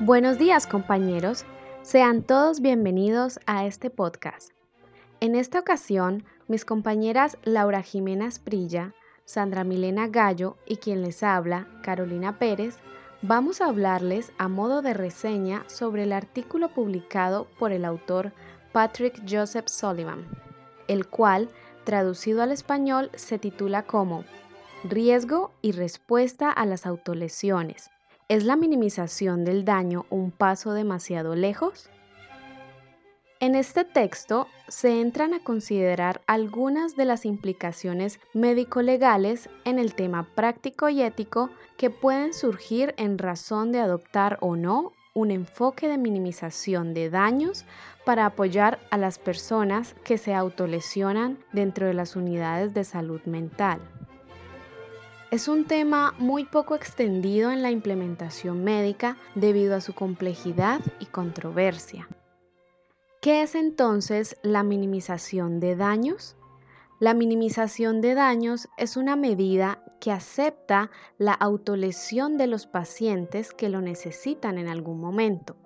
Buenos días compañeros, sean todos bienvenidos a este podcast. En esta ocasión, mis compañeras Laura Jimena Esprilla, Sandra Milena Gallo y quien les habla, Carolina Pérez, vamos a hablarles a modo de reseña sobre el artículo publicado por el autor Patrick Joseph Sullivan, el cual, traducido al español, se titula como Riesgo y respuesta a las autolesiones. ¿Es la minimización del daño un paso demasiado lejos? En este texto se entran a considerar algunas de las implicaciones médico-legales en el tema práctico y ético que pueden surgir en razón de adoptar o no un enfoque de minimización de daños para apoyar a las personas que se autolesionan dentro de las unidades de salud mental. Es un tema muy poco extendido en la implementación médica debido a su complejidad y controversia. ¿Qué es entonces la minimización de daños? La minimización de daños es una medida que acepta la autolesión de los pacientes que lo necesitan en algún momento.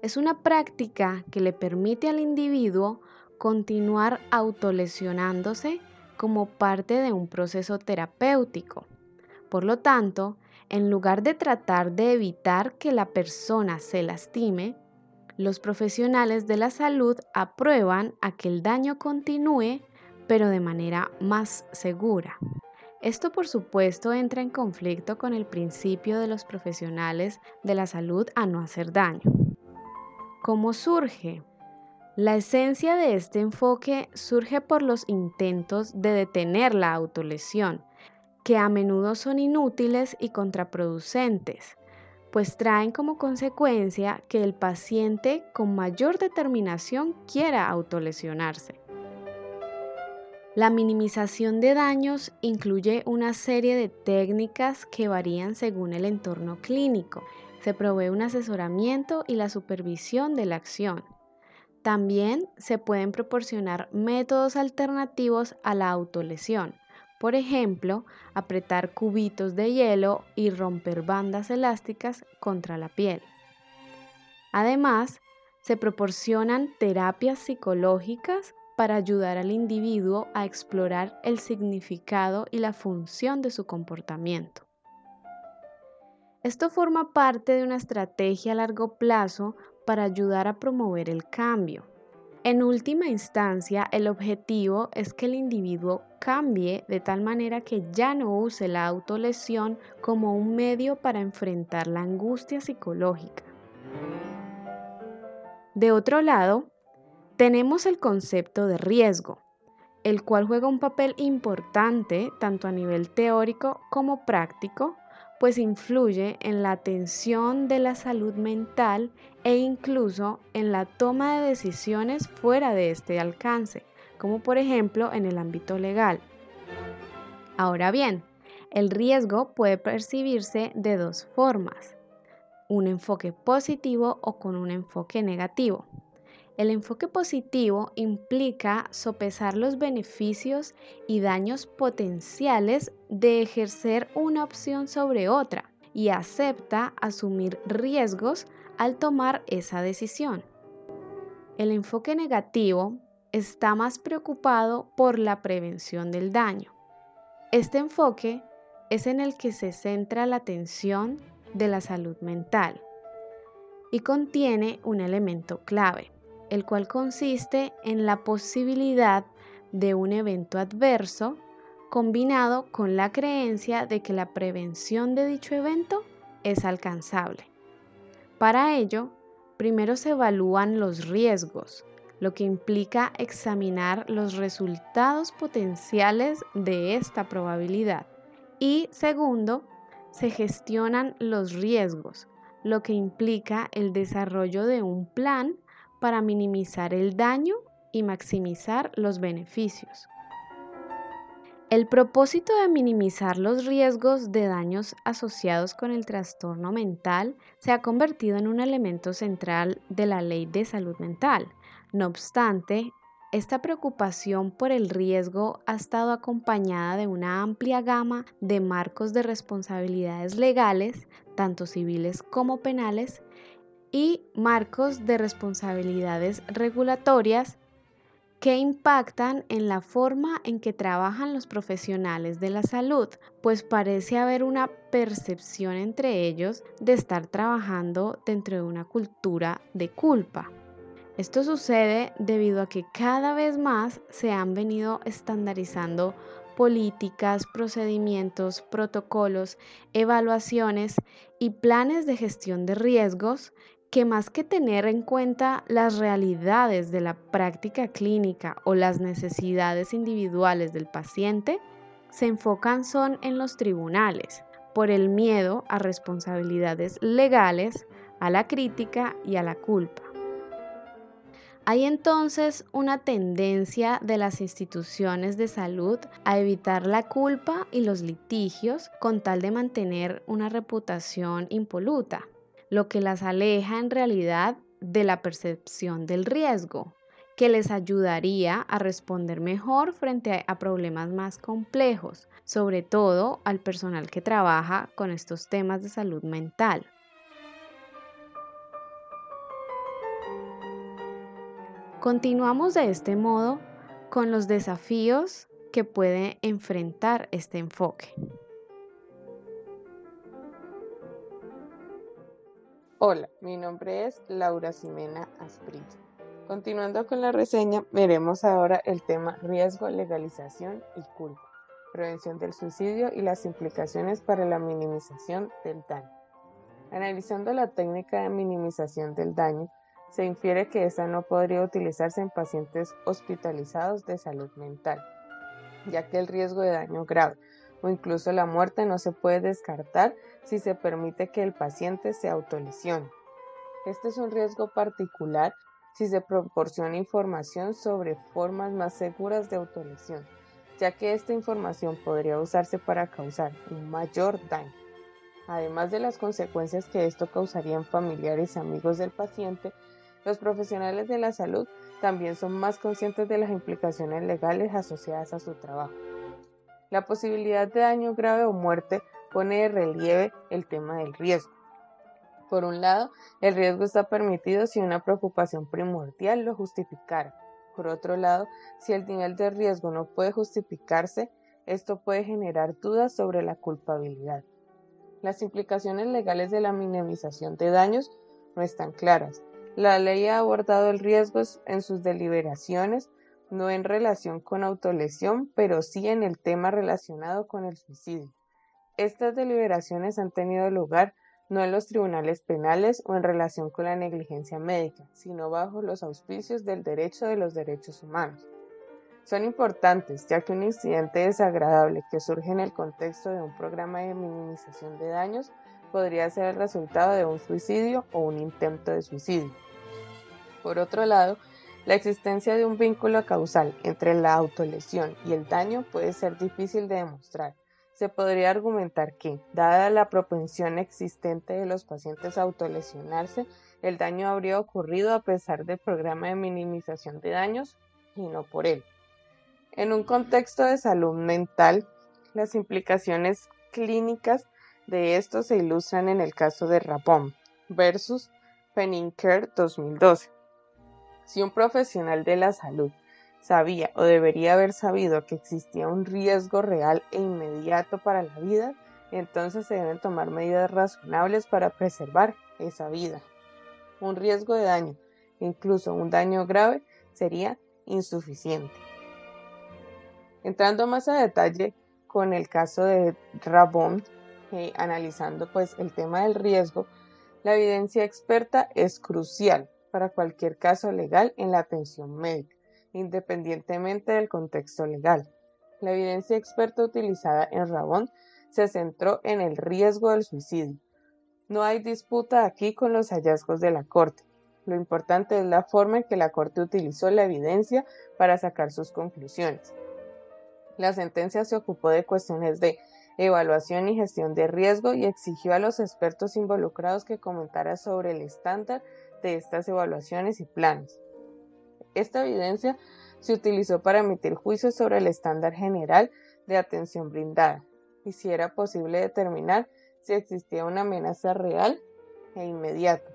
Es una práctica que le permite al individuo continuar autolesionándose como parte de un proceso terapéutico. Por lo tanto, en lugar de tratar de evitar que la persona se lastime, los profesionales de la salud aprueban a que el daño continúe, pero de manera más segura. Esto por supuesto entra en conflicto con el principio de los profesionales de la salud a no hacer daño. ¿Cómo surge? La esencia de este enfoque surge por los intentos de detener la autolesión, que a menudo son inútiles y contraproducentes pues traen como consecuencia que el paciente con mayor determinación quiera autolesionarse. La minimización de daños incluye una serie de técnicas que varían según el entorno clínico. Se provee un asesoramiento y la supervisión de la acción. También se pueden proporcionar métodos alternativos a la autolesión, por ejemplo, apretar cubitos de hielo y romper bandas elásticas contra la piel. Además, se proporcionan terapias psicológicas para ayudar al individuo a explorar el significado y la función de su comportamiento. Esto forma parte de una estrategia a largo plazo para ayudar a promover el cambio. En última instancia, el objetivo es que el individuo cambie de tal manera que ya no use la autolesión como un medio para enfrentar la angustia psicológica. De otro lado, tenemos el concepto de riesgo, el cual juega un papel importante tanto a nivel teórico como práctico pues influye en la atención de la salud mental e incluso en la toma de decisiones fuera de este alcance, como por ejemplo en el ámbito legal. Ahora bien, el riesgo puede percibirse de dos formas, un enfoque positivo o con un enfoque negativo. El enfoque positivo implica sopesar los beneficios y daños potenciales de ejercer una opción sobre otra y acepta asumir riesgos al tomar esa decisión. El enfoque negativo está más preocupado por la prevención del daño. Este enfoque es en el que se centra la atención de la salud mental y contiene un elemento clave el cual consiste en la posibilidad de un evento adverso combinado con la creencia de que la prevención de dicho evento es alcanzable. Para ello, primero se evalúan los riesgos, lo que implica examinar los resultados potenciales de esta probabilidad. Y segundo, se gestionan los riesgos, lo que implica el desarrollo de un plan para minimizar el daño y maximizar los beneficios. El propósito de minimizar los riesgos de daños asociados con el trastorno mental se ha convertido en un elemento central de la ley de salud mental. No obstante, esta preocupación por el riesgo ha estado acompañada de una amplia gama de marcos de responsabilidades legales, tanto civiles como penales, y marcos de responsabilidades regulatorias que impactan en la forma en que trabajan los profesionales de la salud, pues parece haber una percepción entre ellos de estar trabajando dentro de una cultura de culpa. Esto sucede debido a que cada vez más se han venido estandarizando políticas, procedimientos, protocolos, evaluaciones y planes de gestión de riesgos que más que tener en cuenta las realidades de la práctica clínica o las necesidades individuales del paciente, se enfocan son en los tribunales, por el miedo a responsabilidades legales, a la crítica y a la culpa. Hay entonces una tendencia de las instituciones de salud a evitar la culpa y los litigios con tal de mantener una reputación impoluta, lo que las aleja en realidad de la percepción del riesgo, que les ayudaría a responder mejor frente a problemas más complejos, sobre todo al personal que trabaja con estos temas de salud mental. Continuamos de este modo con los desafíos que puede enfrentar este enfoque. Hola, mi nombre es Laura Simena Asprilla. Continuando con la reseña, veremos ahora el tema riesgo, legalización y culpa, prevención del suicidio y las implicaciones para la minimización del daño. Analizando la técnica de minimización del daño, se infiere que esta no podría utilizarse en pacientes hospitalizados de salud mental, ya que el riesgo de daño grave o incluso la muerte no se puede descartar si se permite que el paciente se autolesione. Este es un riesgo particular si se proporciona información sobre formas más seguras de autolesión, ya que esta información podría usarse para causar un mayor daño. Además de las consecuencias que esto causaría en familiares y amigos del paciente, los profesionales de la salud también son más conscientes de las implicaciones legales asociadas a su trabajo. La posibilidad de daño grave o muerte pone de relieve el tema del riesgo. Por un lado, el riesgo está permitido si una preocupación primordial lo justificara. Por otro lado, si el nivel de riesgo no puede justificarse, esto puede generar dudas sobre la culpabilidad. Las implicaciones legales de la minimización de daños no están claras, la ley ha abordado el riesgo en sus deliberaciones, no en relación con autolesión, pero sí en el tema relacionado con el suicidio. Estas deliberaciones han tenido lugar no en los tribunales penales o en relación con la negligencia médica, sino bajo los auspicios del derecho de los derechos humanos. Son importantes, ya que un incidente desagradable que surge en el contexto de un programa de minimización de daños podría ser el resultado de un suicidio o un intento de suicidio. Por otro lado, la existencia de un vínculo causal entre la autolesión y el daño puede ser difícil de demostrar. Se podría argumentar que, dada la propensión existente de los pacientes a autolesionarse, el daño habría ocurrido a pesar del programa de minimización de daños y no por él. En un contexto de salud mental, las implicaciones clínicas de esto se ilustran en el caso de Rapón versus Penninker 2012. Si un profesional de la salud sabía o debería haber sabido que existía un riesgo real e inmediato para la vida, entonces se deben tomar medidas razonables para preservar esa vida. Un riesgo de daño, incluso un daño grave, sería insuficiente. Entrando más a detalle con el caso de Rabón, eh, analizando pues el tema del riesgo, la evidencia experta es crucial para cualquier caso legal en la atención médica, independientemente del contexto legal. La evidencia experta utilizada en Rabón se centró en el riesgo del suicidio. No hay disputa aquí con los hallazgos de la Corte. Lo importante es la forma en que la Corte utilizó la evidencia para sacar sus conclusiones. La sentencia se ocupó de cuestiones de evaluación y gestión de riesgo y exigió a los expertos involucrados que comentaran sobre el estándar de estas evaluaciones y planes. Esta evidencia se utilizó para emitir juicios sobre el estándar general de atención brindada y si era posible determinar si existía una amenaza real e inmediata.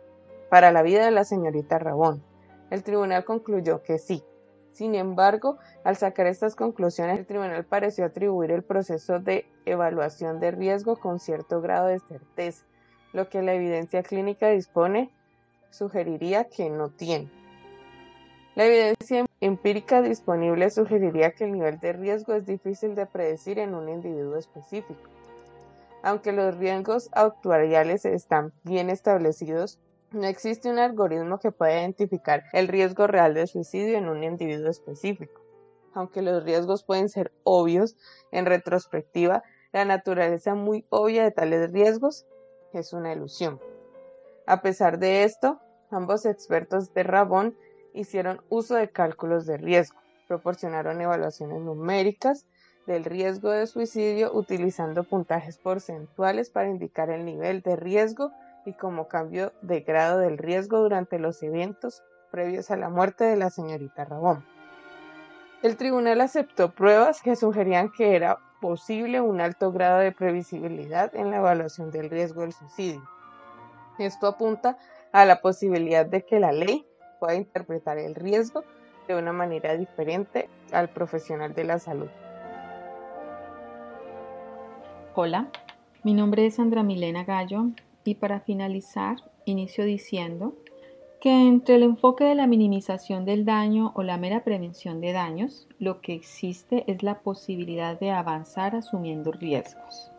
para la vida de la señorita Rabón. El tribunal concluyó que sí. Sin embargo, al sacar estas conclusiones, el tribunal pareció atribuir el proceso de evaluación de riesgo con cierto grado de certeza, lo que la evidencia clínica dispone sugeriría que no tiene. La evidencia empírica disponible sugeriría que el nivel de riesgo es difícil de predecir en un individuo específico. Aunque los riesgos actuariales están bien establecidos, no existe un algoritmo que pueda identificar el riesgo real de suicidio en un individuo específico. Aunque los riesgos pueden ser obvios en retrospectiva, la naturaleza muy obvia de tales riesgos es una ilusión. A pesar de esto, ambos expertos de Rabón hicieron uso de cálculos de riesgo, proporcionaron evaluaciones numéricas del riesgo de suicidio utilizando puntajes porcentuales para indicar el nivel de riesgo y como cambio de grado del riesgo durante los eventos previos a la muerte de la señorita Rabón. El tribunal aceptó pruebas que sugerían que era posible un alto grado de previsibilidad en la evaluación del riesgo del suicidio. Esto apunta a la posibilidad de que la ley pueda interpretar el riesgo de una manera diferente al profesional de la salud. Hola, mi nombre es Sandra Milena Gallo y para finalizar, inicio diciendo que entre el enfoque de la minimización del daño o la mera prevención de daños, lo que existe es la posibilidad de avanzar asumiendo riesgos.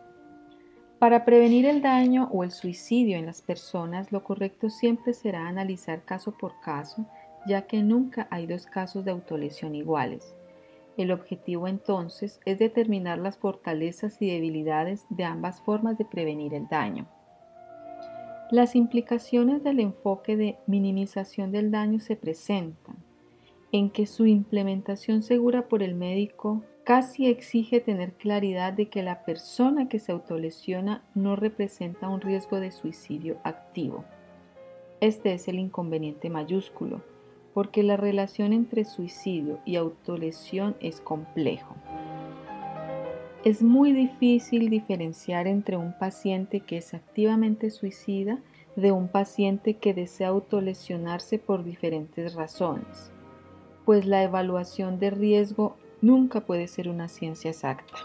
Para prevenir el daño o el suicidio en las personas, lo correcto siempre será analizar caso por caso, ya que nunca hay dos casos de autolesión iguales. El objetivo entonces es determinar las fortalezas y debilidades de ambas formas de prevenir el daño. Las implicaciones del enfoque de minimización del daño se presentan en que su implementación segura por el médico casi exige tener claridad de que la persona que se autolesiona no representa un riesgo de suicidio activo. Este es el inconveniente mayúsculo, porque la relación entre suicidio y autolesión es complejo. Es muy difícil diferenciar entre un paciente que es activamente suicida de un paciente que desea autolesionarse por diferentes razones, pues la evaluación de riesgo nunca puede ser una ciencia exacta.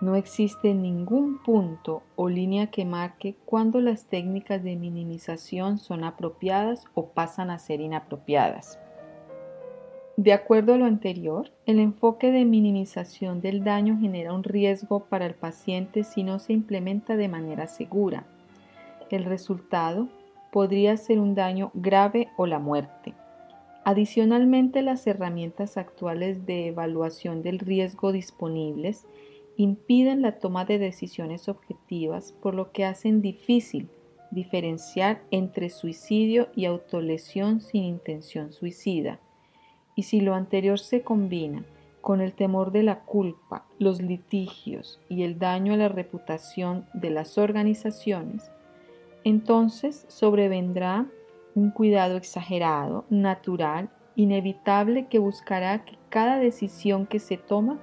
No existe ningún punto o línea que marque cuándo las técnicas de minimización son apropiadas o pasan a ser inapropiadas. De acuerdo a lo anterior, el enfoque de minimización del daño genera un riesgo para el paciente si no se implementa de manera segura. El resultado podría ser un daño grave o la muerte. Adicionalmente, las herramientas actuales de evaluación del riesgo disponibles impiden la toma de decisiones objetivas, por lo que hacen difícil diferenciar entre suicidio y autolesión sin intención suicida. Y si lo anterior se combina con el temor de la culpa, los litigios y el daño a la reputación de las organizaciones, entonces sobrevendrá un cuidado exagerado, natural, inevitable que buscará que cada decisión que se toma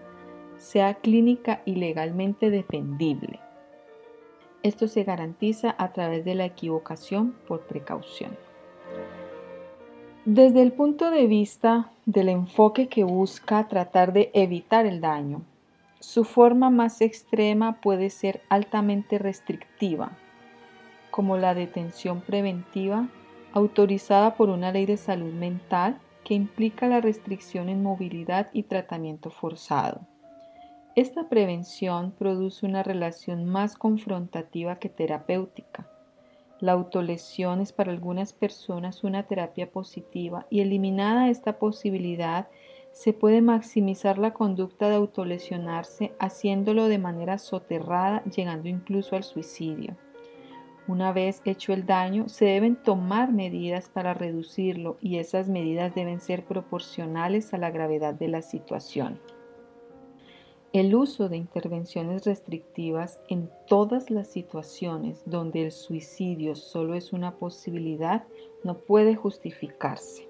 sea clínica y legalmente defendible. Esto se garantiza a través de la equivocación por precaución. Desde el punto de vista del enfoque que busca tratar de evitar el daño, su forma más extrema puede ser altamente restrictiva, como la detención preventiva autorizada por una ley de salud mental que implica la restricción en movilidad y tratamiento forzado. Esta prevención produce una relación más confrontativa que terapéutica la autolesión es para algunas personas una terapia positiva y eliminada esta posibilidad se puede maximizar la conducta de autolesionarse haciéndolo de manera soterrada, llegando incluso al suicidio. Una vez hecho el daño, se deben tomar medidas para reducirlo y esas medidas deben ser proporcionales a la gravedad de la situación. El uso de intervenciones restrictivas en todas las situaciones donde el suicidio solo es una posibilidad no puede justificarse.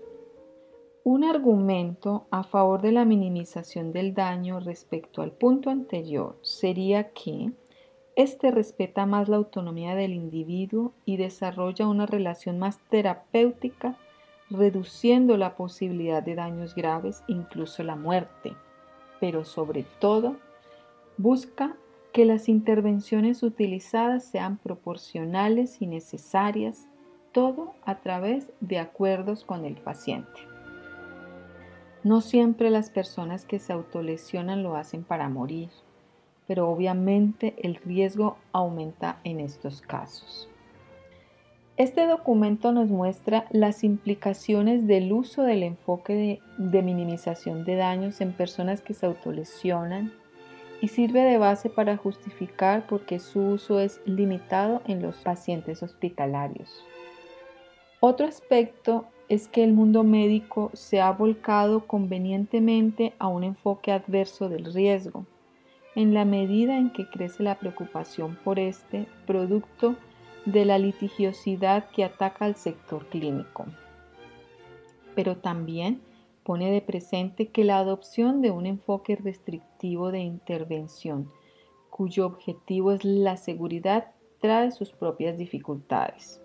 Un argumento a favor de la minimización del daño respecto al punto anterior sería que Este respeta más la autonomía del individuo y desarrolla una relación más terapéutica, reduciendo la posibilidad de daños graves, incluso la muerte. Pero sobre todo, busca que las intervenciones utilizadas sean proporcionales y necesarias, todo a través de acuerdos con el paciente. No siempre las personas que se autolesionan lo hacen para morir pero obviamente el riesgo aumenta en estos casos. Este documento nos muestra las implicaciones del uso del enfoque de, minimización de daños en personas que se autolesionan y sirve de base para justificar por qué su uso es limitado en los pacientes hospitalarios. Otro aspecto es que el mundo médico se ha volcado convenientemente a un enfoque adverso del riesgo, en la medida en que crece la preocupación por este producto de la litigiosidad que ataca al sector clínico. Pero también pone de presente que la adopción de un enfoque restrictivo de intervención, cuyo objetivo es la seguridad, trae sus propias dificultades.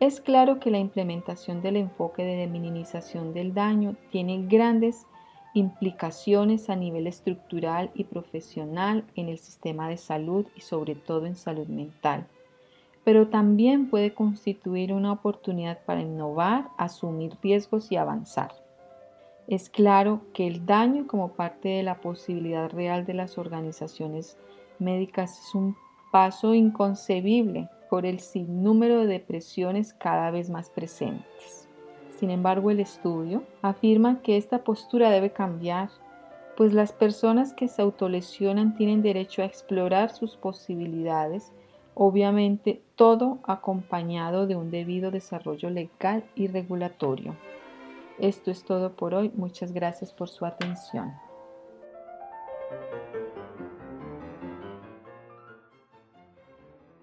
Es claro que la implementación del enfoque de minimización del daño tiene grandes implicaciones a nivel estructural y profesional en el sistema de salud y sobre todo en salud mental, pero también puede constituir una oportunidad para innovar, asumir riesgos y avanzar. Es claro que el daño como parte de la posibilidad real de las organizaciones médicas es un paso inconcebible por el sinnúmero de depresiones cada vez más presentes. Sin embargo, el estudio afirma que esta postura debe cambiar, pues las personas que se autolesionan tienen derecho a explorar sus posibilidades, obviamente todo acompañado de un debido desarrollo legal y regulatorio. Esto es todo por hoy. Muchas gracias por su atención.